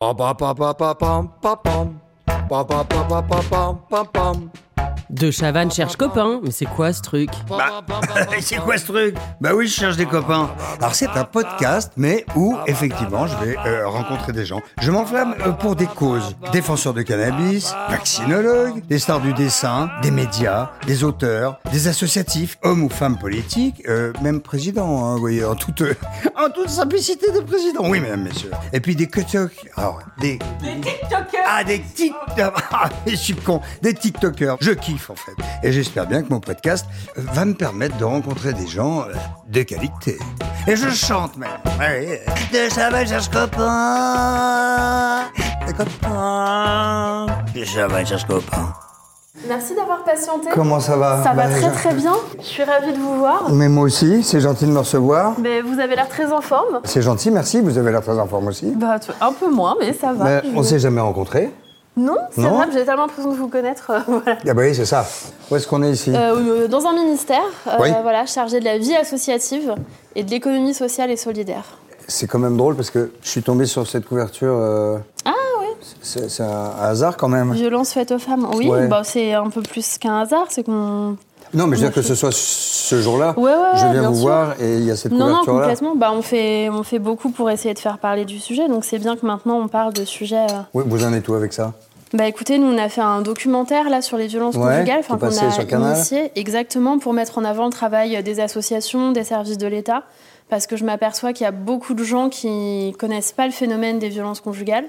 Ba ba ba ba ba bum ba bum. Ba ba ba ba ba bum ba bum. De Chavannes cherche copain, mais c'est quoi ce truc? Bah, c'est quoi ce truc? Bah oui, je cherche des copains. Alors c'est un podcast, mais où effectivement je vais euh, rencontrer des gens. Je m'enflamme euh, pour des causes. Défenseurs de cannabis, vaccinologues, des stars du dessin, des médias, des auteurs, des associatifs, hommes ou femmes politiques, euh, même présidents, hein, vous voyez, en toute, euh, en toute simplicité de président. Oui, mesdames, messieurs. Et puis des TikTok. Alors, des... Des TikTokers Ah, des TikTokers Ah, je suis con. Des TikTokers. Je kiffe, en fait. Et j'espère bien que mon podcast va me permettre de rencontrer des gens euh, de qualité. Et je chante même. Ouais. De cherche copain. De Chaval cherche copain. Merci d'avoir patienté. Comment ça va Ça va très très bien. Je suis ravie de vous voir. Mais moi aussi, c'est gentil de me recevoir. Mais vous avez l'air très en forme. C'est gentil, merci. Vous avez l'air très en forme aussi. Bah, un peu moins, mais ça va. Mais on s'est jamais rencontrés. Non, c'est Non vrai, j'ai tellement l'impression de vous connaître. euh, voilà. Ah bah oui, c'est ça. Où est-ce qu'on est ici Euh, dans un ministère, euh, Oui. voilà, chargé de la vie associative et de l'économie sociale et solidaire. C'est quand même drôle parce que je suis tombé sur cette couverture. euh, Ah oui. C'est c'est un hasard quand même. Violence faite aux femmes. Oui, Ouais. bah, c'est un peu plus qu'un hasard, c'est qu'on. Non, mais je veux dire que ce soit ce jour-là. Ouais, ouais, je viens bien vous sûr. voir et il y a cette Non, non, couverture-là. complètement. Bah, on, fait, on fait beaucoup pour essayer de faire parler du sujet, donc c'est bien que maintenant on parle de sujets. euh, Oui, vous en êtes où avec ça? Bah écoutez, nous on a fait un documentaire là sur les violences Ouais, conjugales, est qu'on a initié exactement pour mettre en avant le travail des associations, des services de l'État, parce que je m'aperçois qu'il y a beaucoup de gens qui connaissent pas le phénomène des violences conjugales.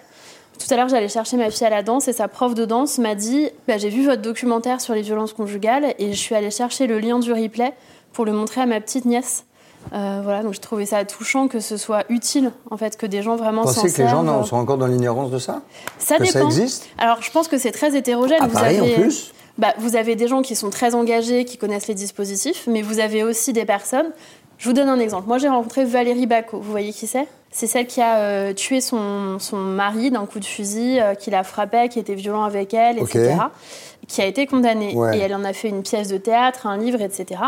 Tout à l'heure, j'allais chercher ma fille à la danse et sa prof de danse m'a dit bah, J'ai vu votre documentaire sur les violences conjugales et je suis allée chercher le lien du replay pour le montrer à ma petite nièce. Euh, voilà, donc j'ai trouvé ça touchant que ce soit utile, en fait, que des gens vraiment Vous s'en pensez que les gens servent. non, sont encore dans l'ignorance de ça Ça que ça dépend. existe Alors, je pense que c'est très hétérogène. À vous Paris, avez, en plus bah, Vous avez des gens qui sont très engagés, qui connaissent les dispositifs, mais vous avez aussi des personnes. Je vous donne un exemple. Moi, j'ai rencontré Valérie Bacot. Vous voyez qui c'est? C'est celle qui a euh, tué son, son mari d'un coup de fusil, euh, qui la frappait, qui était violent avec elle, etc. Qui a été condamnée. Ouais. Et elle en a fait une pièce de théâtre, un livre, etc.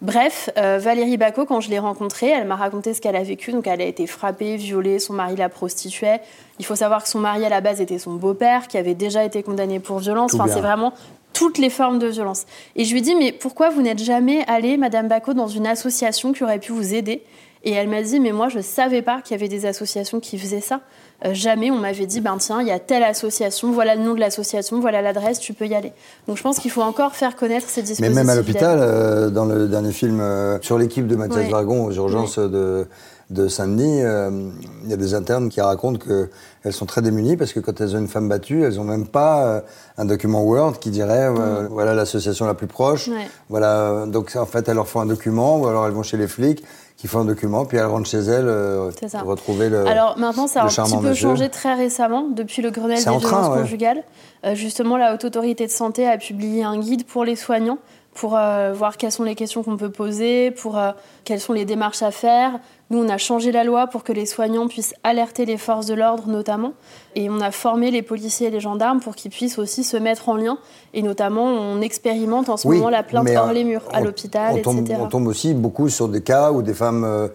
Bref, euh, Valérie Bacot, quand je l'ai rencontrée, elle m'a raconté ce qu'elle a vécu. Donc, elle a été frappée, violée, son mari la prostituait. Il faut savoir que son mari, à la base, était son beau-père, qui avait déjà été condamné pour violence. Tout Enfin, c'est vraiment toutes les formes de violence. Et je lui dis, mais pourquoi vous n'êtes jamais allée, Madame Bacot, dans une association qui aurait pu vous aider? Et elle m'a dit, mais moi, je savais pas qu'il y avait des associations qui faisaient ça. Euh, jamais on m'avait dit, ben tiens, il y a telle association, voilà le nom de l'association, voilà l'adresse, tu peux y aller. Donc je pense qu'il faut encore faire connaître ces Mais dispositifs. même à l'hôpital, euh, dans le dernier film euh, sur l'équipe de Mathias Ouais. Dragon aux urgences de, de Saint-Denis, euh, il y a des internes qui racontent qu'elles sont très démunies parce que quand elles ont une femme battue, elles n'ont même pas euh, un document Word qui dirait euh, voilà l'association la plus proche. Ouais. Voilà, donc en fait, elles leur font un document ou alors elles vont chez les flics qui font un document, puis elles rentrent chez elles euh, ça. pour retrouver le. Alors maintenant, ça a un petit peu monsieur. changé très récemment, depuis le Grenelle des train, violences ouais. conjugales. Euh, justement, la Haute Autorité de Santé a publié un guide pour les soignants pour euh, voir quelles sont les questions qu'on peut poser, pour quelles sont les démarches à faire. Nous, on a changé la loi pour que les soignants puissent alerter les forces de l'ordre notamment. Et on a formé les policiers et les gendarmes pour qu'ils puissent aussi se mettre en lien. Et notamment, on expérimente en ce Oui, moment la plainte hors euh, les murs, à on- l'hôpital, etc. On tombe aussi beaucoup sur des cas où des femmes euh,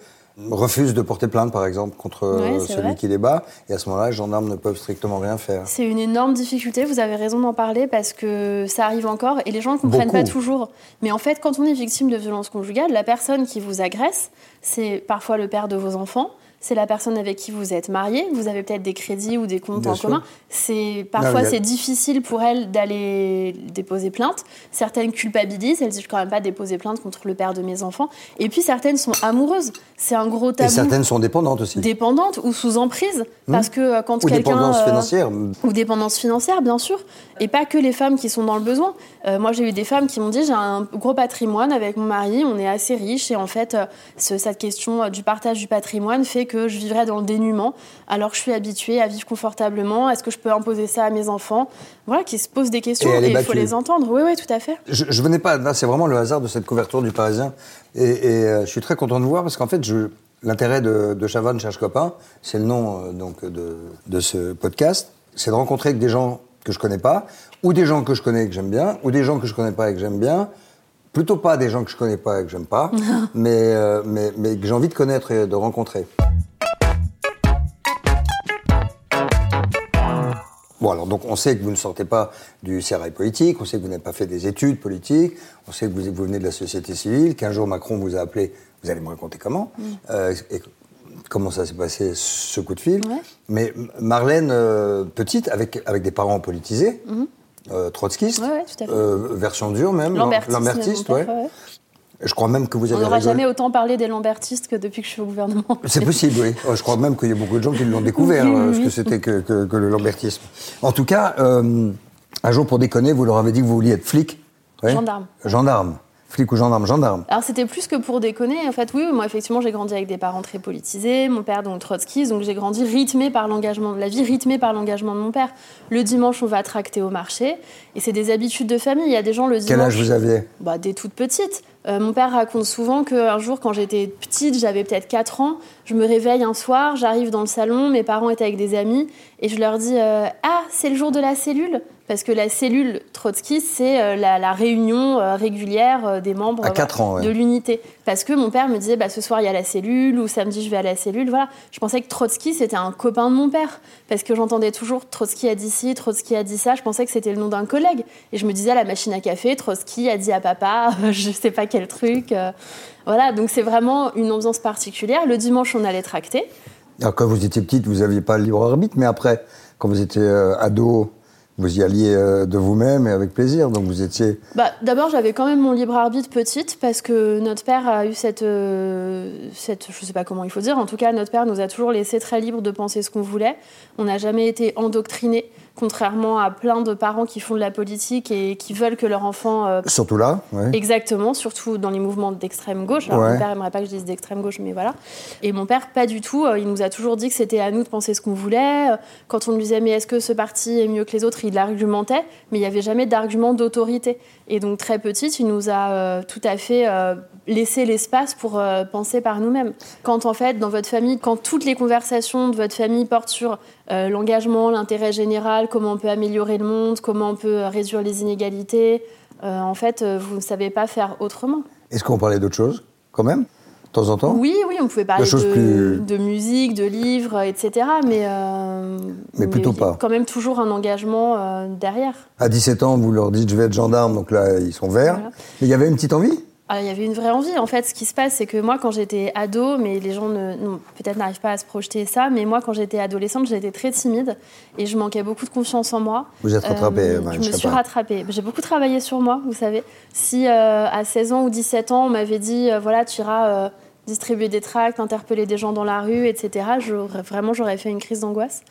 refusent de porter plainte, par exemple, contre euh, Ouais, celui vrai. qui les bat. Et à ce moment-là, les gendarmes ne peuvent strictement rien faire. C'est une énorme difficulté, vous avez raison d'en parler parce que ça arrive encore et les gens ne comprennent Beaucoup. pas toujours. Mais en fait, quand on est victime de violences conjugales, la personne qui vous agresse, c'est parfois le père de vos enfants, c'est la personne avec qui vous êtes marié, vous avez peut-être des crédits ou des comptes Bien en sûr. commun. C'est parfois a- c'est difficile pour elle d'aller déposer plainte. Certaines culpabilisent, elles disent quand même pas déposer plainte contre le père de mes enfants. Et puis certaines sont amoureuses. C'est un gros Et tabou. certaines sont dépendantes aussi. Dépendantes ou sous emprise, parce que euh, quand Ou quelqu'un dépendance euh, financière. ou dépendance financière, bien sûr. Et pas que les femmes qui sont dans le besoin. Euh, moi, j'ai eu des femmes qui m'ont dit j'ai un gros patrimoine avec mon mari, on est assez riche, et en fait, ce- cette question du partage du patrimoine fait que je vivrais dans le dénuement alors que je suis habituée à vivre confortablement Est-ce que je peux imposer ça à mes enfants? Voilà, qui se posent des questions Et il faut les entendre. Oui, oui, tout à fait. Je, je venais pas, là c'est vraiment le hasard de cette couverture du Parisien. Et, et, euh, je suis très content de vous voir parce qu'en fait, je- l'intérêt de, de Chavannes cherche copain, c'est le nom euh, donc, de, de ce podcast, c'est de rencontrer avec des gens que je connais pas, ou des gens que je connais et que j'aime bien, ou des gens que je connais pas et que j'aime bien. Plutôt pas des gens que je connais pas et que j'aime pas, mais, euh, mais, mais que j'ai envie de connaître et de rencontrer. Bon, alors donc on sait que vous ne sortez pas du sérail politique, on sait que vous n'avez pas fait des études politiques, on sait que vous, vous venez de la société civile, qu'un jour Macron vous a appelé, vous allez me raconter comment, euh, et comment ça s'est passé ce coup de fil. Ouais. Mais Marlène, euh, petite, avec, avec des parents politisés, euh, trotskistes, Ouais, ouais, version dure même, Lambertiste, Je crois même que vous On avez n'aura rigolé. jamais autant parlé des Lambertistes que depuis que je suis au gouvernement. C'est possible, oui. Oh, Je crois même qu'il y a beaucoup de gens qui l'ont découvert, Oui, oui, euh, ce que c'était que, que- que le lambertisme. En tout cas, euh, un jour, pour déconner, vous leur avez dit que vous vouliez être flic. Gendarme. Gendarme. Flic ou gendarme Gendarme. Alors c'était plus que pour déconner. En fait, oui, moi effectivement, j'ai grandi avec des parents très politisés. Mon père donc trotskiste, donc j'ai grandi rythmé par l'engagement, la vie rythmée par l'engagement de mon père. Le dimanche, on va tracter au marché, et c'est des habitudes de famille. Il y a des gens le dimanche. Quel âge vous aviez? Bah, Des toutes petites. Euh, mon père raconte souvent qu'un jour, quand j'étais petite, j'avais peut-être 4 ans, je me réveille un soir, j'arrive dans le salon, mes parents étaient avec des amis, et je leur dis euh, Ah, c'est le jour de la cellule Parce que la cellule trotskiste, c'est euh, la, la réunion euh, régulière euh, des membres À quatre ans, ouais. de l'unité. Parce que mon père me disait bah, Ce soir, il y a la cellule, ou samedi, je vais à la cellule. Voilà. Je pensais que Trotsky, c'était un copain de mon père. Parce que j'entendais toujours Trotsky a dit ci, Trotsky a dit ça. Je pensais que c'était le nom d'un collègue. Et je me disais à la machine à café Trotsky a dit à papa, je sais pas quel truc. voilà, donc c'est vraiment une ambiance particulière. Le dimanche, on allait tracter. Alors, quand vous étiez petite, vous n'aviez pas le libre arbitre, mais après, quand vous étiez ado, vous y alliez euh, de vous-même et avec plaisir. Donc vous étiez. Bah, D'abord, j'avais quand même mon libre arbitre petite parce que notre père a eu cette, euh, cette. Je sais pas comment il faut dire. En tout cas, notre père nous a toujours laissé très libre de penser ce qu'on voulait. On n'a jamais été endoctrinés, contrairement à plein de parents qui font de la politique et qui veulent que leur enfant. euh, Surtout là, ouais. Exactement, surtout dans les mouvements d'extrême gauche. Alors, Ouais. mon père aimerait pas que je dise d'extrême gauche, mais voilà. Et mon père, pas du tout. Euh, Il nous a toujours dit que c'était à nous de penser ce qu'on voulait. Euh, Quand on lui disait, mais est-ce que ce parti est mieux que les autres, il argumentait, mais il n'y avait jamais d'argument d'autorité. Et donc, très petite, il nous a euh, tout à fait euh, laissé l'espace pour penser par nous-mêmes. Quand, en fait, dans votre famille, quand toutes les conversations de votre famille portent sur euh, l'engagement, l'intérêt général, comment on peut améliorer le monde, comment on peut euh, réduire les inégalités, euh, en fait, vous ne savez pas faire autrement. Est-ce qu'on parlait d'autre chose, quand même De temps en temps? Oui, oui, on pouvait parler Des choses de, plus- de musique, de livres, etc. Mais, euh, Mais plutôt il y a pas. quand même toujours un engagement derrière. À 17 ans, vous leur dites je vais être gendarme, donc là, ils sont verts. Voilà. Mais il y avait une petite envie? Ah, Il y avait une vraie envie. En fait, ce qui se passe, c'est que moi, quand j'étais ado, mais les gens ne, non, peut-être n'arrivent pas à se projeter ça, mais moi, quand j'étais adolescente, j'étais très timide et je manquais beaucoup de confiance en moi. Vous êtes rattrapée, Euh, je me suis rattrapée. J'ai beaucoup travaillé sur moi, vous savez. Si euh, à 16 ans ou 17 ans, on m'avait dit, euh, voilà, tu iras euh, distribuer des tracts, interpeller des gens dans la rue, etc., j'aurais- vraiment, j'aurais fait une crise d'angoisse.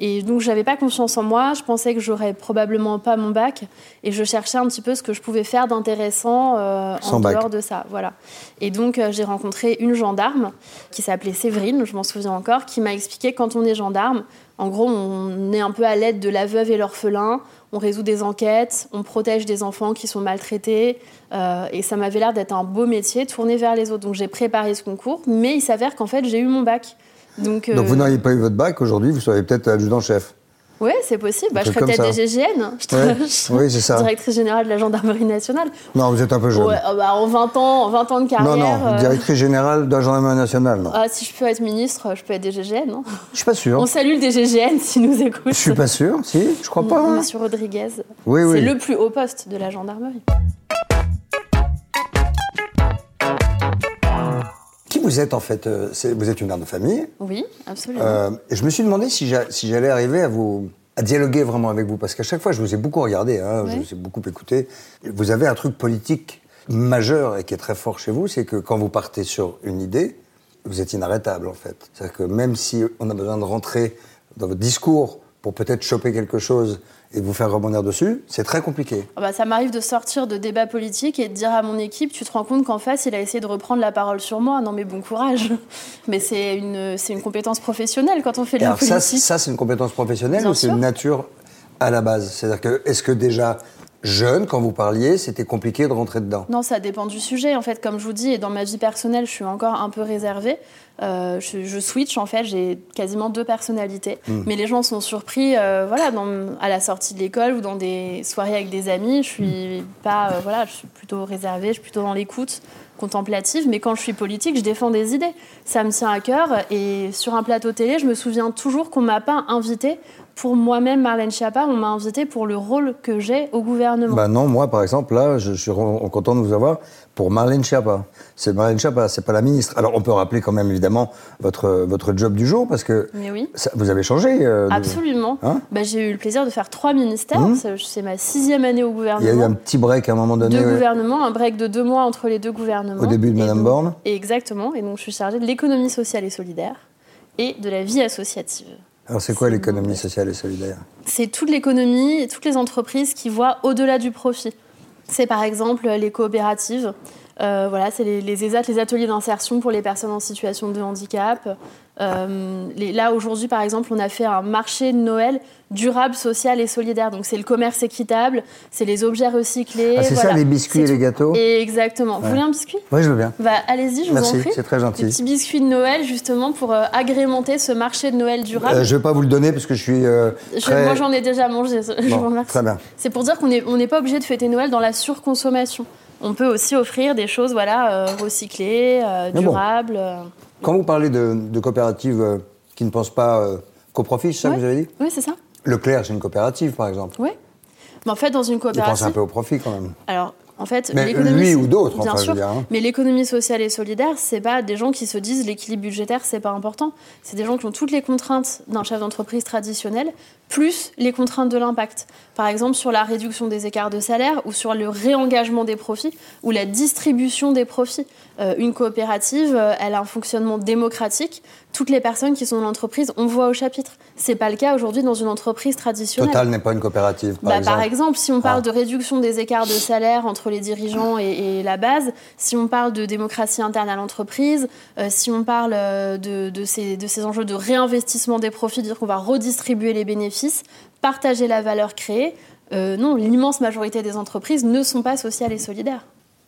Et donc, j'avais pas confiance en moi. Je pensais que j'aurais probablement pas mon bac. Et je cherchais un petit peu ce que je pouvais faire d'intéressant euh, en bac. dehors de ça. Voilà. Et donc, euh, j'ai rencontré une gendarme qui s'appelait Séverine, je m'en souviens encore, qui m'a expliqué quand on est gendarme, en gros, on est un peu à l'aide de la veuve et l'orphelin, on résout des enquêtes, on protège des enfants qui sont maltraités, euh, et ça m'avait l'air d'être un beau métier tourné vers les autres. Donc, j'ai préparé ce concours, mais il s'avère qu'en fait, j'ai eu mon bac. Donc, Donc vous euh, n'auriez pas eu votre bac, aujourd'hui, vous seriez peut-être adjudant-chef. Ouais, c'est possible. Bah, je comme peut-être des GGN. Je Ouais. serais- Oui, c'est ça. Directrice générale de la gendarmerie nationale. Non, vous êtes un peu jeune. Ouais, euh, bah, en 20 ans, en 20 ans de carrière. non, non, euh, directrice générale de la gendarmerie nationale, non. ah, si je peux être ministre, je peux être des GGN. non Je suis pas sûr. On salue des GGN s'ils nous écoutent. Je suis pas sûr, si, je crois pas. hein. Monsieur Rodriguez. Oui, C'est oui. le plus haut poste de la gendarmerie. Vous êtes en fait euh, Vous êtes une mère de famille. Oui, absolument. Euh, et je me suis demandé si j'a- si j'allais arriver à vous à dialoguer vraiment avec vous, parce qu'à chaque fois, je vous ai beaucoup regardé, hein, je vous ai beaucoup écouté. Vous avez un truc politique majeur et qui est très fort chez vous, c'est que quand vous partez sur une idée, vous êtes inarrêtable en fait. C'est-à-dire que même si on a besoin de rentrer dans votre discours pour peut-être choper quelque chose et vous faire rebondir dessus, c'est très compliqué. Ah bah, ça m'arrive de sortir de débats politiques et de dire à mon équipe, tu te rends compte qu'en face, il a essayé de reprendre la parole sur moi. Non mais bon courage. Mais c'est une, c'est une compétence professionnelle quand on fait de la alors ça, politique. ça c'est une compétence professionnelle Bien ou c'est une nature à la base? C'est-à-dire que, est-ce que déjà, jeune, quand vous parliez, c'était compliqué de rentrer dedans Non, ça dépend du sujet. En fait, comme je vous dis, et dans ma vie personnelle, je suis encore un peu réservée. Euh, je, je switch, en fait, j'ai quasiment deux personnalités. Hmm. Mais les gens sont surpris, euh, voilà, dans, à la sortie de l'école ou dans des soirées avec des amis. Je suis pas, euh, voilà, je suis plutôt réservée, je suis plutôt dans l'écoute contemplative. Mais quand je suis politique, je défends des idées. Ça me tient à cœur. Et sur un plateau télé, je me souviens toujours qu'on m'a pas invité pour moi-même, Marlène Schiappa, on m'a invité pour le rôle que j'ai au gouvernement. Bah non, moi par exemple, là, je, je suis content de vous avoir pour Marlène Schiappa. C'est Marlène Schiappa, c'est pas la ministre. Alors on peut rappeler quand même évidemment votre, votre job du jour parce que oui. ça- vous avez changé. euh, de- Absolument. Hein bah, j'ai eu le plaisir de faire trois ministères. Mhm. C'est- ma sixième année au Il gouvernement. y a eu un petit break à un moment donné. Deux ouais. gouvernements, un break de deux mois entre les deux gouvernements. Au début de Madame donc- Borne Exactement. Et donc, je suis chargée de l'économie sociale et solidaire et de la vie associative. Alors c'est quoi l'économie sociale et solidaire? C'est toute l'économie et toutes les entreprises qui voient au-delà du profit. C'est par exemple les coopératives. Euh, voilà, c'est les, les ESAT, les ateliers d'insertion pour les personnes en situation de handicap. Euh, les- là, aujourd'hui, par exemple, on a fait un marché de Noël durable, social et solidaire. Donc, c'est le commerce équitable, c'est les objets recyclés. Ah, c'est ça, les biscuits et les gâteaux? Exactement. Vous voulez un biscuit? Oui, je veux bien. bah, Allez-y, je vous en prie. c'est très gentil. Des petits biscuits de Noël, justement, pour euh, agrémenter ce marché de Noël durable. Euh, je vais pas vous le donner parce que je suis euh, Je-. Moi, j'en ai déjà mangé. Je Bon, vous remercie. très bien. C'est pour dire qu'on n'est on n'est pas obligé de fêter Noël dans la surconsommation. On peut aussi offrir des choses voilà, euh, recyclées, euh, bon. durables. euh. Quand vous parlez de, de coopératives qui ne pensent pas qu'au profit, c'est ça Ouais. que vous avez dit Oui, c'est ça. Leclerc, c'est une coopérative, par exemple. Oui. Mais en fait, dans une Ils pensent coopérative. un peu au profit quand même. Alors, en fait, Mais l'économie. lui ou d'autres, bien enfin, je sûr. veux dire, hein. Mais l'économie sociale et solidaire, c'est pas des gens qui se disent l'équilibre budgétaire, c'est pas important. C'est des gens qui ont toutes les contraintes d'un chef d'entreprise traditionnel, plus les contraintes de l'impact. Par exemple, sur la réduction des écarts de salaire ou sur le réengagement des profits ou la distribution des profits. Euh, une coopérative, euh, elle a un fonctionnement démocratique. Toutes les personnes qui sont dans l'entreprise, on voit au chapitre. C'est pas le cas aujourd'hui dans une entreprise traditionnelle. Total n'est pas une coopérative, par Bah, exemple. par exemple, si on parle Ah. de réduction des écarts de salaire entre les dirigeants et, et la base, si on parle de démocratie interne à l'entreprise, euh, si on parle euh, de, de ces, de ces enjeux de réinvestissement des profits, dire qu'on va redistribuer les bénéfices, partager la valeur créée, euh, non, l'immense majorité des entreprises ne sont pas sociales et solidaires.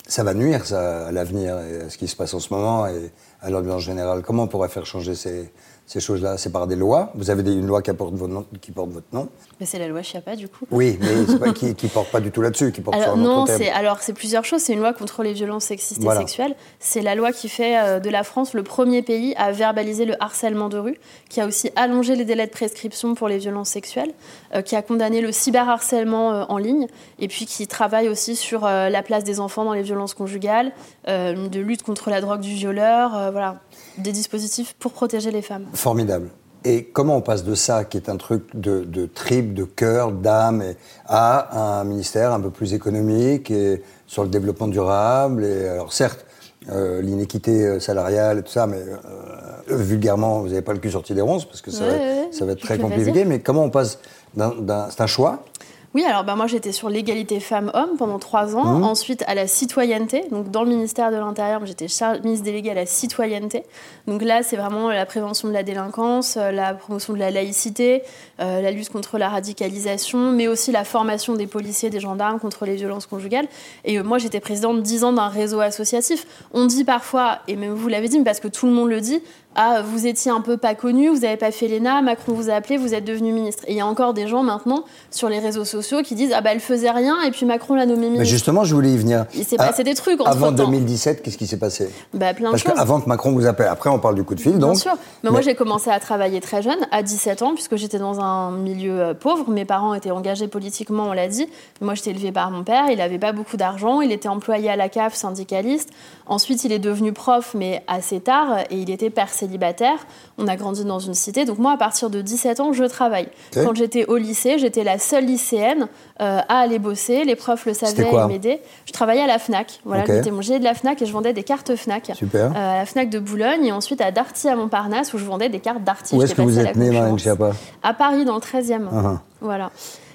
Ça va nuire, ça, à l'avenir, à ce qui se passe en ce moment, et à l'ambiance générale. Comment on pourrait faire changer ces, ces choses-là C'est par des lois Vous avez des- une loi qui porte, votre nom, qui porte votre nom Mais c'est la loi Chiappa, du coup. Oui, mais pas, qui, qui porte pas du tout là-dessus, qui porte sur Alors, un non, autre thème. alors c'est plusieurs choses. C'est une loi contre les violences sexistes Voilà. et sexuelles. C'est la loi qui fait euh, de la France le premier pays à verbaliser le harcèlement de rue, qui a aussi allongé les délais de prescription pour les violences sexuelles, euh, qui a condamné le cyberharcèlement euh, en ligne, et puis qui travaille aussi sur la place des enfants dans les violences conjugales, de lutte contre la drogue du violeur, voilà, des dispositifs pour protéger les femmes. Formidable. Et comment on passe de ça, qui est un truc de, de de cœur, d'âme, à un ministère un peu plus économique et sur le développement durable Et alors certes, euh, l'inéquité euh, salariale et tout ça, mais euh, vulgairement, vous n'avez pas le cul sorti des ronces parce que ça, Ouais, va, ouais, ça va être très compliqué. Mais comment on passe d'un, d'un- c'est un choix Oui, alors bah, moi j'étais sur l'égalité femmes-hommes pendant trois ans, Mhm. ensuite à la citoyenneté, donc dans le ministère de l'Intérieur, j'étais ministre déléguée à la citoyenneté. Donc là c'est vraiment la prévention de la délinquance, euh, la promotion de la laïcité, euh, la lutte contre la radicalisation, mais aussi la formation des policiers, des gendarmes contre les violences conjugales. Et euh, moi j'étais présidente dix ans d'un réseau associatif. On dit parfois, et même vous l'avez dit, mais parce que tout le monde le dit, ah, vous étiez un peu pas connu, vous n'avez pas fait l'ENA, Macron vous a appelé, vous êtes devenu ministre. Et il y a encore des gens maintenant sur les réseaux sociaux qui disent ah bah elle faisait rien et puis Macron l'a nommé Mais ministre. justement, je voulais y venir. Il s'est Ah, passé des trucs entre Avant temps. 2017, qu'est-ce qui s'est passé? Bah plein de Parce choses. qu'avant que Macron vous appelle, après on parle du coup de fil, Bien donc. sûr. Mais, moi, Mais- j'ai commencé à travailler très jeune, à 17 ans, puisque j'étais dans un milieu euh, pauvre. Mes parents étaient engagés politiquement, on l'a dit. Mais moi, j'étais élevée par mon père. Il n'avait pas beaucoup d'argent. Il était employé à la CAF, syndicaliste. Ensuite, il est devenu prof, mais assez tard. Et il était père célibataire. On a grandi dans une cité. Donc, moi, à partir de 17 ans, je travaille. Quand j'étais au lycée, j'étais la seule lycéenne euh, à aller bosser. Les profs le savaient et m'aidaient. Je travaillais à la Fnac. Voilà, j'étais mon gilet de la Fnac et je vendais des cartes Fnac. Super. Euh, à la Fnac de Boulogne et ensuite à Darty à Montparnasse où je vendais des cartes Darty. Où est-ce que vous êtes né, concurrence. Schiappa À Paris dans le 13e. Ah, ah. Voilà.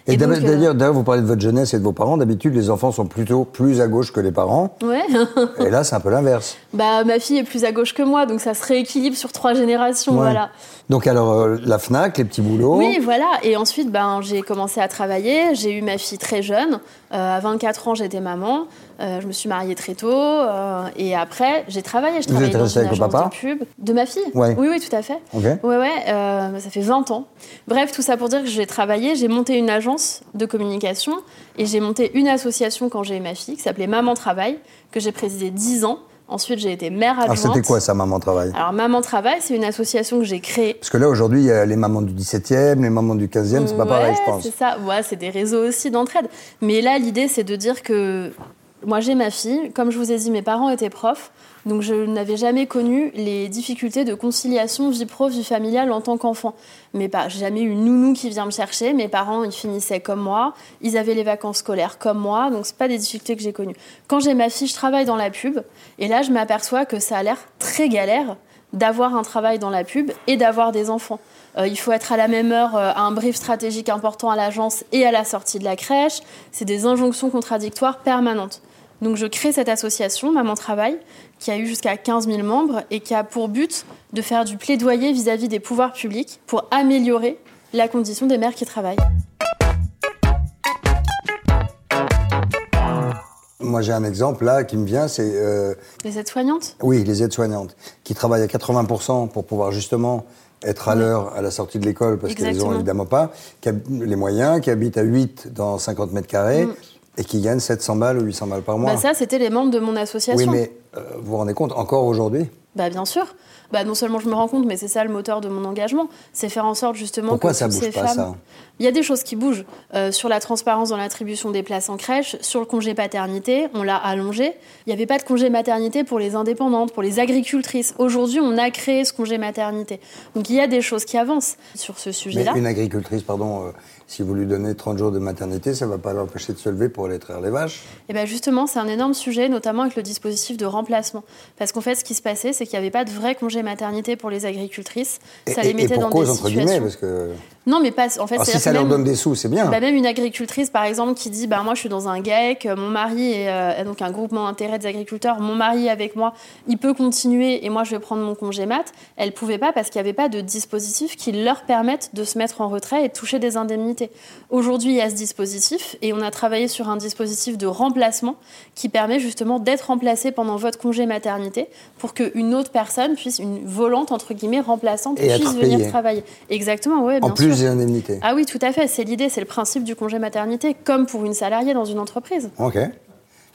Et, euh, d'ailleurs, d'ailleurs, vous parlez de votre jeunesse et de vos parents. D'habitude, les enfants sont plutôt plus à gauche que les parents. Ouais. Et là, c'est un peu l'inverse. bah, ma fille est plus à gauche que moi, donc ça se rééquilibre sur trois générations, Ouais. voilà. Donc alors, euh, la FNAC, les petits boulots. Oui, voilà. Et ensuite, ben, j'ai commencé à travailler. J'ai eu ma fille très jeune. Euh, à 24 ans, j'étais maman. Euh, je me suis mariée très tôt. et après, j'ai travaillé. Je travaillais dans une avec agence papa de pub. De ma fille? Ouais. Oui, oui, tout à fait. Ok. Ouais, ouais. ça fait 20 ans. Bref, tout ça pour dire que j'ai travaillé. J'ai monté une agence de communication. Et j'ai monté une association quand j'ai eu ma fille qui s'appelait Maman Travail, que j'ai présidée 10 ans. Ensuite, j'ai été mère Alors, adjointe. Ah, c'était quoi ça, Maman Travail? Alors, Maman Travail, c'est une association que j'ai créée Parce que là, aujourd'hui, il y a les mamans du 17e, les mamans du 15e, c'est pas pareil, je pense. C'est ça, ouais, c'est des réseaux aussi d'entraide. Mais là, l'idée, c'est de dire que moi, j'ai ma fille. Comme je vous ai dit, mes parents étaient profs. Donc, je n'avais jamais connu les difficultés de conciliation vie pro, vie familiale en tant qu'enfant. Mais pas, j'ai jamais eu une nounou qui vient me chercher. Mes parents, ils finissaient comme moi. Ils avaient les vacances scolaires comme moi. Donc, c'est pas des difficultés que j'ai connues. Quand j'ai ma fille, je travaille dans la pub. Et là, je m'aperçois que ça a l'air très galère d'avoir un travail dans la pub et d'avoir des enfants. Euh, il faut être à la même heure euh, à un brief stratégique important à l'agence et à la sortie de la crèche. C'est des injonctions contradictoires permanentes. Donc je crée cette association, Maman Travail, qui a eu jusqu'à 15 000 membres et qui a pour but de faire du plaidoyer vis-à-vis des pouvoirs publics pour améliorer la condition des mères qui travaillent. Moi, j'ai un exemple là qui me vient, c'est euh, Les aides-soignantes? Oui, les aides-soignantes qui travaillent à 80% pour pouvoir justement être à l'heure à la sortie de l'école parce qu'elles ont Exactement. évidemment pas les moyens, qui habitent à 8 dans 50 mètres carrés et qui gagnent 700 balles ou 800 balles par mois. Bah Ça, c'était les membres de mon association. oui, mais euh, vous vous rendez compte, encore aujourd'hui? Bah bien sûr. Bah non seulement je me rends compte, mais c'est ça le moteur de mon engagement, c'est faire en sorte justement Pourquoi que ça bouge ces pas, femmes. ça? Il y a des choses qui bougent Euh, sur la transparence dans l'attribution des places en crèche, sur le congé paternité, on l'a allongé. Il n'y avait pas de congé maternité pour les indépendantes, pour les agricultrices. Aujourd'hui, on a créé ce congé maternité. Donc il y a des choses qui avancent sur ce Mais sujet-là. une agricultrice, pardon, euh, si vous lui donnez 30 jours de maternité, ça va pas l'empêcher de se lever pour aller traire les vaches Et bien justement, c'est un énorme sujet, notamment avec le dispositif de remplacement. Parce qu'en fait, ce qui se passait, c'est qu'il n'y avait pas de vrai congé maternité pour les agricultrices. Ça et, les et mettait pour dans cause, des entre situations. guillemets, parce que Non, mais pas. En fait, alors, si ça que leur même- donne des sous, c'est bien. Bah, même une agricultrice, par exemple, qui dit bah, Moi, je suis dans un GAEC, euh, mon mari est euh, donc un groupement d'intérêt des agriculteurs, mon mari est avec moi, il peut continuer et moi, je vais prendre mon congé mat. Elle pouvait pas parce qu'il n'y avait pas de dispositif qui leur permette de se mettre en retrait et de toucher des indemnités. Aujourd'hui, il y a ce dispositif et on a travaillé sur un dispositif de remplacement qui permet justement d'être remplacé pendant votre congé maternité pour qu'une autre personne puisse, une volante, entre guillemets, remplaçante, Et puisse venir travailler. Exactement, oui, bien en plus sûr. Des indemnités. Ah oui, tout à fait. C'est l'idée, c'est le principe du congé maternité, comme pour une salariée dans une entreprise. Ok.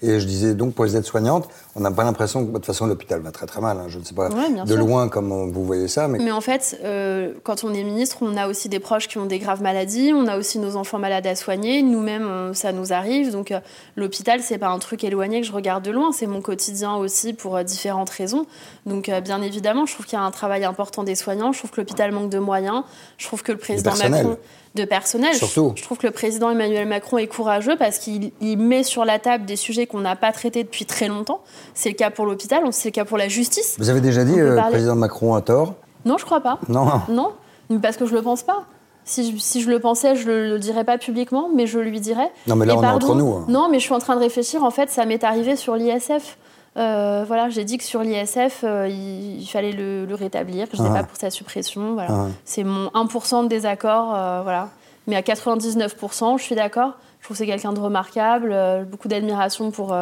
Et je disais donc pour les aides-soignantes, on n'a pas l'impression que de toute façon l'hôpital va très très mal. hein. Je ne sais pas Ouais, de sûr. loin comment vous voyez ça, mais, Mais en fait, euh, quand on est ministre, on a aussi des proches qui ont des graves maladies, on a aussi nos enfants malades à soigner, nous-mêmes, ça nous arrive. Donc euh, l'hôpital, c'est pas un truc éloigné que je regarde de loin, c'est mon quotidien aussi pour euh, différentes raisons. Donc euh, bien évidemment, je trouve qu'il y a un travail important des soignants, je trouve que l'hôpital manque de moyens, je trouve que le président. Macron de personnel. Surtout. Je, trouve que le président Emmanuel Macron est courageux parce qu'il il met sur la table des sujets qu'on n'a pas traités depuis très longtemps. C'est le cas pour l'hôpital, c'est le cas pour la justice. vous avez déjà dit peut euh, le président Macron a tort Non, je crois pas. Non. Non, parce que je le pense pas. Si je, si je le pensais, je le, le dirais pas publiquement, mais je lui dirais. Non, mais là, Et on est entre nous, hein. Non, mais je suis en train de réfléchir. En fait, ça m'est arrivé sur l'ISF. Euh, voilà, j'ai dit que sur l'ISF, euh, il, il fallait le, le rétablir. Je n'étais Ah. pas pour sa suppression. Voilà. Ah. C'est mon 1% de désaccord. euh, voilà. Mais à 99%, je suis d'accord. Je trouve que c'est quelqu'un de remarquable. beaucoup d'admiration pour,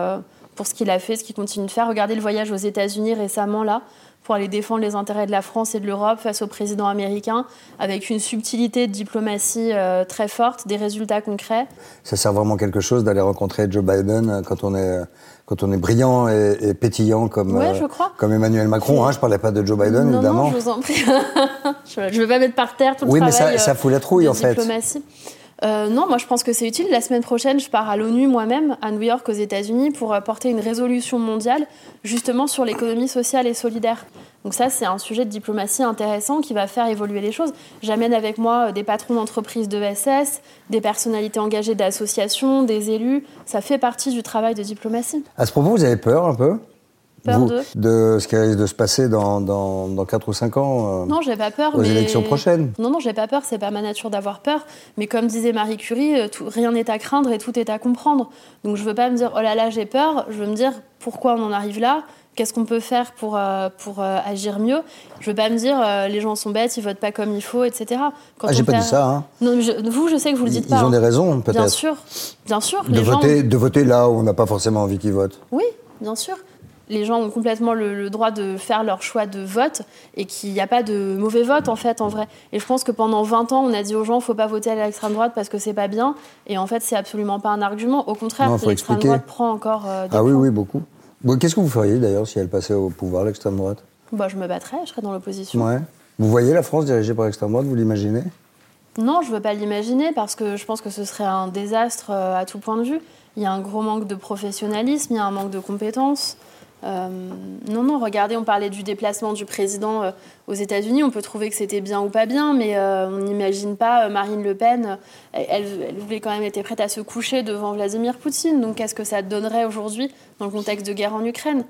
pour ce qu'il a fait, ce qu'il continue de faire. Regardez le voyage aux États-Unis récemment, là, pour aller défendre les intérêts de la France et de l'Europe face au président américain, avec une subtilité de diplomatie très forte, des résultats concrets. Ça sert vraiment quelque chose d'aller rencontrer Joe Biden quand on est, quand on est brillant et, et pétillant comme, Ouais, euh, je crois. comme Emmanuel Macron. Hein, je parlais pas de Joe Biden, non, évidemment. non, je vous en prie. je ne vais pas mettre par terre tout le Oui, mais travail ça- ça euh, fout la trouille, en fait. diplomatie. Euh, non, moi je pense que c'est utile. La semaine prochaine, je pars à l'ONU moi-même, à New York, aux États-Unis, pour apporter une résolution mondiale justement sur l'économie sociale et solidaire. Donc ça, c'est un sujet de diplomatie intéressant qui va faire évoluer les choses. J'amène avec moi euh, des patrons d'entreprises de SS, des personnalités engagées d'associations, des élus. Ça fait partie du travail de diplomatie. À ce propos, vous avez peur un peu? Peur Vous, de de ce qui risque de se passer dans, dans, dans 4 ou 5 ans euh, Non, j'ai pas peur. aux mais... élections prochaines Non, non, j'ai pas peur. C'est pas ma nature d'avoir peur. Mais comme disait Marie Curie, euh, tout- rien n'est à craindre et tout est à comprendre. Donc je veux pas me dire oh là là j'ai peur. Je veux me dire pourquoi on en arrive là? Qu'est-ce qu'on peut faire pour, euh, pour euh, agir mieux? Je veux pas me dire les gens sont bêtes, ils votent pas comme il faut, etc. Quand Ah, j'ai pas dit ça. Hein. Non, mais je- vous, je sais que vous le Ils, dites ils pas. ont hein. des raisons, Bien peut-être. sûr, bien sûr. De les gens- voter, de voter là où on n'a pas forcément envie qu'ils votent. Oui, bien sûr. Les gens ont complètement le, le droit de faire leur choix de vote et qu'il n'y a pas de mauvais vote en fait en vrai. Et je pense que pendant 20 ans, on a dit aux gens faut pas voter à l'extrême droite parce que c'est pas bien. Et en fait, c'est absolument pas un argument. Au contraire, l'extrême droite prend encore euh, des Ah oui, points. oui, beaucoup. Qu'est-ce que vous feriez d'ailleurs si elle passait au pouvoir, l'extrême droite? Bah, je me battrais, je serais dans l'opposition. Ouais. Vous voyez la France dirigée par l'extrême droite, vous l'imaginez? Non, je veux pas l'imaginer parce que je pense que ce serait un désastre euh, à tout point de vue. Il y a un gros manque de professionnalisme, il y a un manque de compétences. Euh, non, non, regardez, on parlait du déplacement du président euh, aux États-Unis. On peut trouver que c'était bien ou pas bien, mais euh, on n'imagine pas Marine Le Pen. elle, elle voulait quand même être prête à se coucher devant Vladimir Poutine. Donc, qu'est-ce que ça donnerait aujourd'hui dans le contexte de guerre en Ukraine?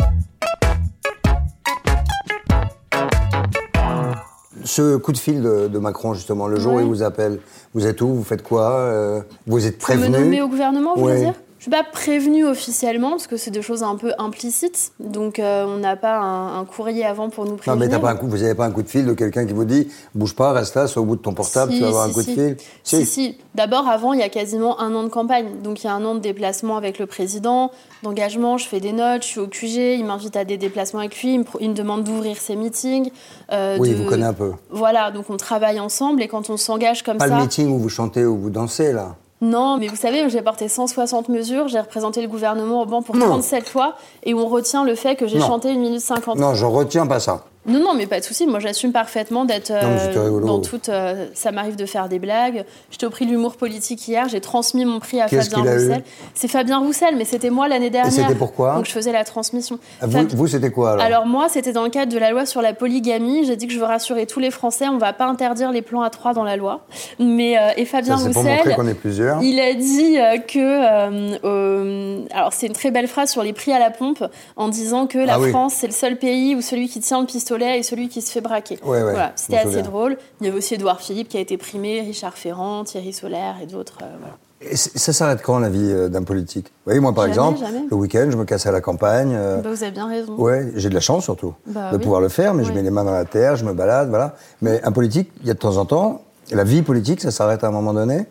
Ce coup de fil de, de Macron, justement, le jour où Ouais. il vous appelle, vous êtes où? Vous faites quoi? Vous êtes Pour me prévenu? nommer au gouvernement, vous voulez dire? Je suis pas prévenue officiellement parce que c'est des choses un peu implicites. Donc euh, on n'a pas un, un courrier avant pour nous Non, prévenir. mais t'as pas un coup, vous n'avez pas un coup de fil de quelqu'un qui vous dit bouge pas, reste là, sois au bout de ton portable, Si, tu vas avoir si, un coup si. de fil Si, si. D'abord, avant, il y a quasiment un an de campagne. Donc, il y a un an de déplacement avec le président, d'engagement. Je fais des notes, je suis au QG. Il m'invite à des déplacements avec lui. Il me, pro- il me demande d'ouvrir ses meetings. euh, Oui, de- il vous connaît un peu. Voilà, donc on travaille ensemble. Et quand on s'engage comme Pas ça. le meeting où vous chantez ou vous dansez, là. Non, mais vous savez, j'ai porté 160 mesures, j'ai représenté le gouvernement au banc pour Non. 37 lois, et on retient le fait que j'ai chanté 1 minute 50. Non, je retiens pas ça. Non, non, mais pas de souci. Moi, j'assume parfaitement d'être euh, dans toute. euh, ça m'arrive de faire des blagues. J'étais au prix de l'humour politique hier. J'ai transmis mon prix à Fabien Roussel. C'est Fabien Roussel, mais c'était moi l'année dernière. c'était pourquoi Donc je faisais la transmission. Vous, Fab- vous, c'était quoi, alors alors moi, c'était dans le cadre de la loi sur la polygamie. J'ai dit que je veux rassurer tous les Français, on va pas interdire les plans à trois dans la loi. Mais euh, et Fabien Ça, c'est pour Roussel, est plusieurs. il a dit que alors c'est une très belle phrase sur les prix à la pompe en disant que la Ah oui. France c'est le seul pays où celui qui tient le pistolet est celui qui se fait braquer. Ouais, ouais, voilà, je c'était assez drôle. Il y avait aussi Édouard Philippe qui a été primé, Richard Ferrand, Thierry Solaire et d'autres. euh, voilà. Et ça s'arrête quand, la vie euh, d'un politique? Vous voyez, moi, par Jamais, exemple, jamais. le week-end, je me casse à la campagne. euh, Bah, vous avez bien raison. Ouais, j'ai de la chance surtout Bah de oui. pouvoir le faire, mais je mets les mains dans la terre, je me balade, voilà. Mais un politique, il y a de temps en temps, la vie politique, ça s'arrête à un moment donné?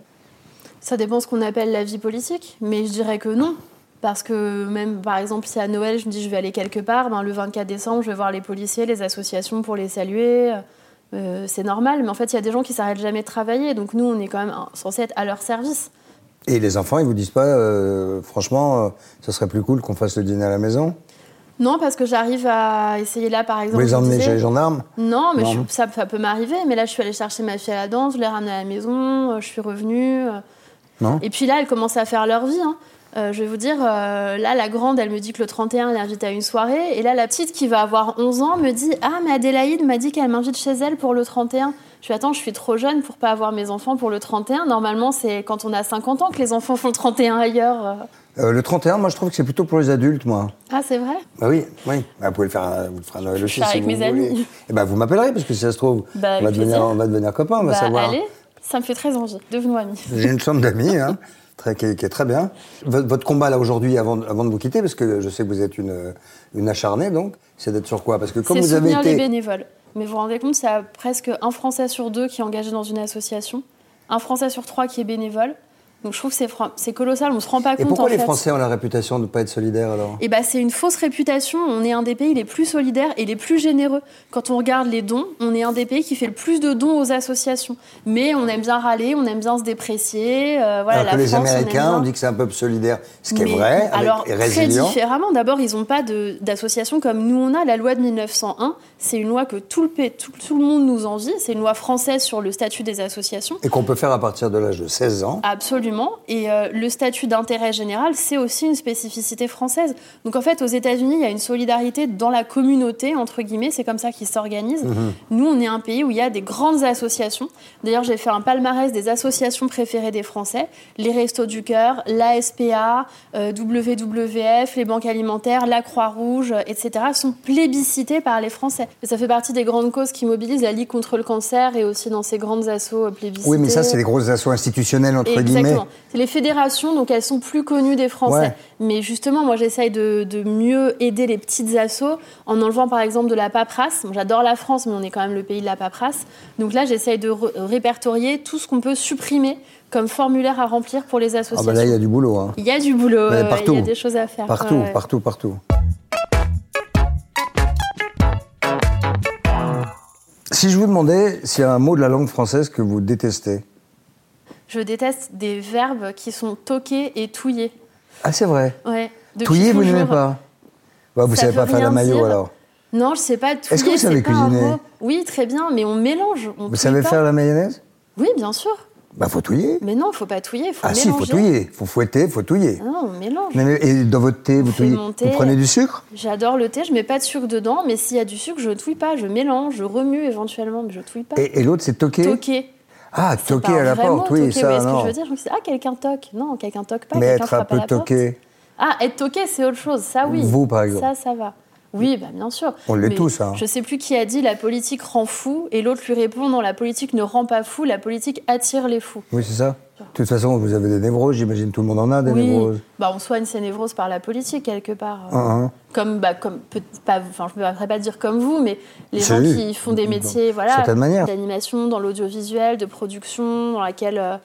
Ça dépend ce qu'on appelle la vie politique, mais je dirais que non. Parce que même, par exemple, si à Noël, je me dis je vais aller quelque part, ben, le 24 décembre, je vais voir les policiers, les associations pour les saluer. Euh, c'est normal, mais en fait, il y a des gens qui s'arrêtent jamais de travailler. Donc nous, on est quand même euh, censé être à leur service. Et les enfants, ils vous disent pas, euh, franchement, euh, ça serait plus cool qu'on fasse le dîner à la maison? Non, parce que j'arrive à essayer là, par Vous exemple. les vous emmenez disais- chez les gendarmes? Non, mais Non. je- ça, ça peut m'arriver. Mais là, je suis allée chercher ma fille à la danse, je l'ai ramenée à la maison, euh, je suis revenue. euh, Non Et puis là, elles commencent à faire leur vie. hein. Euh, je vais vous dire, euh, là, la grande, elle me dit que le 31, elle est invitée à une soirée. Et là, la petite qui va avoir 11 ans me dit Ah, mais Adélaïde m'a dit qu'elle m'invite chez elle pour le 31. Je suis Attends, je suis trop jeune pour pas avoir mes enfants pour le 31. Normalement, c'est quand on a 50 ans que les enfants font le 31 ailleurs. euh. Le 31, moi, je trouve que c'est plutôt pour les adultes, moi. Ah, c'est vrai? Bah oui, oui. Bah, vous pouvez le faire, à- vous le ferez à Noël Je aussi vais faire si avec vous mes voulez. amis. Et ben, vous m'appellerez parce que si ça se trouve, Bah, on, va devenir, on va devenir copains, on va Bah, savoir. allez, ça me fait très envie. Devenons amis. J'ai une chambre d'amis, hein, très, qui, est, qui est très bien. Votre, combat là aujourd'hui, avant, avant de vous quitter, parce que je sais que vous êtes une, une acharnée, donc, c'est d'être sur quoi? Parce que comme vous avez été, les bénévoles. Mais vous vous rendez compte, c'est presque un Français sur deux qui est engagé dans une association, un Français sur trois qui est bénévole. Donc je trouve que c'est colossal, on se rend pas et compte pourquoi en les fait. Français ont la réputation de ne pas être solidaires alors? Et bah, c'est une fausse réputation. On est un des pays les plus solidaires et les plus généreux. Quand on regarde les dons, on est un des pays qui fait le plus de dons aux associations. Mais on aime bien râler, on aime bien se déprécier. euh, voilà, Alors la que les France, Américains, on dit que c'est un peuple solidaire, ce qui Mais est vrai, avec- alors, et très résilient. différemment. D'abord, ils n'ont pas d'association comme nous on a. La loi de 1901, c'est une loi que tout le, pays- tout, tout le monde nous envie. C'est une loi française sur le statut des associations. Et qu'on peut faire à partir de l'âge de 16 ans. Absolument. Absolument. Et euh, le statut d'intérêt général, c'est aussi une spécificité française. Donc en fait, aux États-Unis, il y a une solidarité dans la communauté, entre guillemets, c'est comme ça qu'ils s'organisent. Mhm. Nous, on est un pays où il y a des grandes associations. D'ailleurs, j'ai fait un palmarès des associations préférées des Français les Restos du Cœur, la SPA, euh, WWF, les banques alimentaires, la Croix-Rouge, euh, etc., sont plébiscités par les Français. Et ça fait partie des grandes causes qui mobilisent la Ligue contre le cancer et aussi dans ces grandes assos euh, plébiscitées. Oui, mais ça, c'est les grosses assos institutionnelles, entre Exactement. guillemets. C'est les fédérations, donc elles sont plus connues des Français. Ouais. Mais justement, moi, j'essaye de, de mieux aider les petites assos en enlevant, par exemple, de la paperasse. Bon, J'adore la France, mais on est quand même le pays de la paperasse. Donc là, j'essaye de répertorier tout ce qu'on peut supprimer comme formulaire à remplir pour les Ah associations. bah là, il y a du boulot. Hein. Il y a du boulot, Mais partout. il y a des choses à faire. Partout, ouais, ouais. partout, partout. Si je vous demandais s'il y a un mot de la langue française que vous détestez. Je déteste des verbes qui sont toqués et touillés. Ah, c'est vrai. Ouais. Touiller, vous n'aimez pas Bah, Vous Ça savez pas faire la maillot dire. alors Non, je sais pas touiller. Est-ce que vous savez cuisiner. Oui, très bien, mais on mélange. on Vous savez pas. faire la mayonnaise Oui, bien sûr. Bah, faut touiller. Mais non, faut pas touiller, faut Ah si, mélanger. faut touiller. Faut fouetter, faut touiller. Ah Non, on mélange. Mais- Et dans votre thé, vous touillez. Vous prenez du sucre J'adore le thé, je mets pas de sucre dedans, mais s'il y a du sucre, je touille pas, je mélange, je remue éventuellement, mais je touille pas. Et, et l'autre, c'est toquer Toquer. Ah, toquer à la porte, oui, toquer, ça, voyez ce que je veux dire Je me dis, ah, quelqu'un toque. Non, quelqu'un toque pas, Mais être un peu la porte. toqué. Ah, être toqué, c'est autre chose, ça oui. Vous, par exemple. Ça, ça va. Oui, bah, bien sûr. On l'est tous, hein. Je sais plus qui a dit la politique rend fou, et l'autre lui répond non, la politique ne rend pas fou, la politique attire les fous. Oui, c'est ça. De toute façon, vous avez des névroses, j'imagine tout le monde en a des oui, névroses. bah, on soigne ses névroses par la politique quelque part. Hein, hein. Comme, bah, comme peut- pas, enfin, je ne pourrais pas dire comme vous, mais les gens qui font des métiers, voilà, d'animation, dans l'audiovisuel, de production, dans laquelle euh,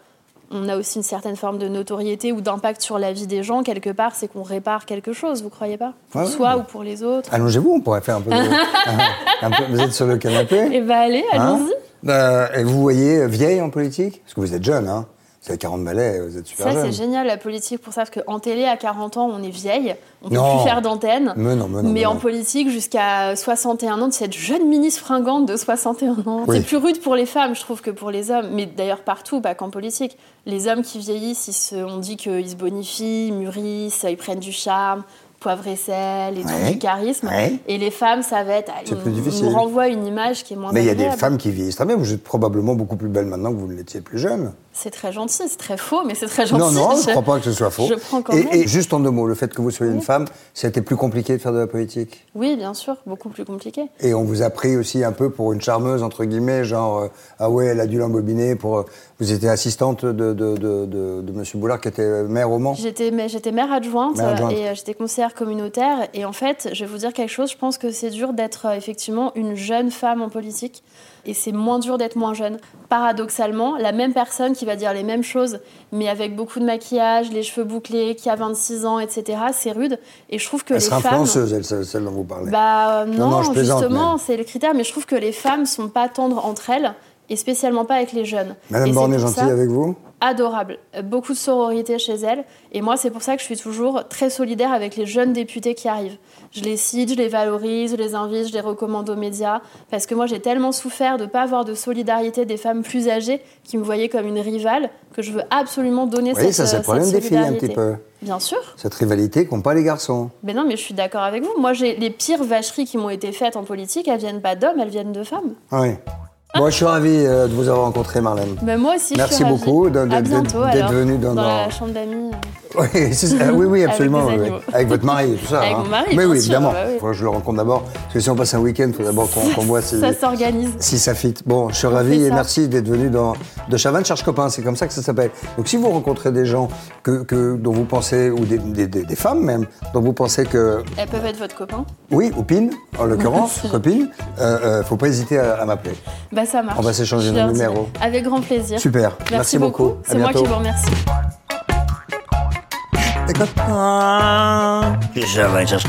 on a aussi une certaine forme de notoriété ou d'impact sur la vie des gens, quelque part, c'est qu'on répare quelque chose, vous croyez pas? Pour Ouais, soi ou pour les autres. Allongez-vous, on pourrait faire un peu de... un peu- Vous êtes sur le canapé Eh ben allez, hein? Allons-y. Euh, Et vous voyez euh, vieille en politique? Parce que vous êtes jeune, hein Vous avez 40 balais, vous êtes super Ça, c'est génial, la politique, pour ça, parce qu'en télé, à 40 ans, on est vieille, on peut Non. plus faire d'antenne. Mais non, mais non, mais en non. politique, jusqu'à 61 ans, cette jeune ministre fringante de 61 ans. Oui. C'est plus rude pour les femmes, je trouve, que pour les hommes. Mais d'ailleurs, partout, pas qu'en politique. Les hommes qui vieillissent, ils se- on dit qu'ils se bonifient, mûrissent, ils prennent du charme, poivre et sel, et tout, Ouais. du charisme. Ouais. Et les femmes, ça va être. ah, C'est plus difficile. nous renvoie une image qui est moins Mais il y a des femmes qui vieillissent très bien. Vous êtes probablement beaucoup plus belle maintenant que vous ne l'étiez plus jeune. C'est très gentil, c'est très faux, mais c'est très gentil. Non, non, je ne crois pas que ce soit faux. Je prends quand et, même. et juste en deux mots, le fait que vous soyez une femme, ça a été plus compliqué de faire de la politique? Oui, bien sûr, beaucoup plus compliqué. Et on vous a pris aussi un peu pour une charmeuse, entre guillemets, genre, euh, ah ouais, elle a dû l'embobiner pour... euh, vous étiez assistante de, de, de, de, de M. Boulard, qui était maire au Mans J'étais mère adjointe, euh, et euh, j'étais conseillère communautaire. Et en fait, je vais vous dire quelque chose, je pense que c'est dur d'être euh, effectivement une jeune femme en politique. Et c'est moins dur d'être moins jeune. Paradoxalement, la même personne qui va dire les mêmes choses, mais avec beaucoup de maquillage, les cheveux bouclés, qui a 26 ans, etc., c'est rude. Et je trouve que Elle les sera femmes... influenceuse, elle, celle, celle dont vous parlez. Bah euh, Non, non, non, je plaisante, justement, c'est le critère. Mais je trouve que les femmes sont pas tendres entre elles, et spécialement pas avec les jeunes. Madame Borne est gentille ça- avec vous? Adorable. Beaucoup de sororité chez elle. Et moi, c'est pour ça que je suis toujours très solidaire avec les jeunes députés qui arrivent. Je les cite, je les valorise, je les invite, je les recommande aux médias. Parce que moi, j'ai tellement souffert de ne pas avoir de solidarité des femmes plus âgées qui me voyaient comme une rivale que je veux absolument donner Oui, cette ça c'est le problème des filles un petit peu. Bien sûr. Cette rivalité qu'ont pas les garçons. Mais non, mais je suis d'accord avec vous. Moi, j'ai les pires vacheries qui m'ont été faites en politique, elles viennent pas d'hommes, elles viennent de femmes. Oui. Bon, je suis ravi euh, de vous avoir rencontré, Marlène. Mais moi aussi, Merci je suis beaucoup d'être venue dans- dans la chambre d'amis. Oui, ça. oui, oui, absolument. oui. Avec votre mari et tout ça. Avec hein. mon mari, Mais oui, sûr, évidemment. bah. Faut que je le rencontre d'abord. Parce que si on passe un week-end, il faut d'abord qu'on voit si, Ça s'organise. si ça fit. Bon, je suis On ravi et ça. merci d'être venu dans De Chavannes cherche copain. C'est comme ça que ça s'appelle. Donc, si vous rencontrez des gens que, que- dont vous pensez, ou des, des- des- des femmes même, dont vous pensez que, Elles peuvent être votre copain. oui, ou pine, en l'occurrence, copine, euh, euh, faut pas hésiter à, à m'appeler. Bah ça marche. On va s'échanger nos numéros. Avec grand plaisir. Super. Merci beaucoup. C'est moi qui vous remercie. Les copains. De Chavannes cherche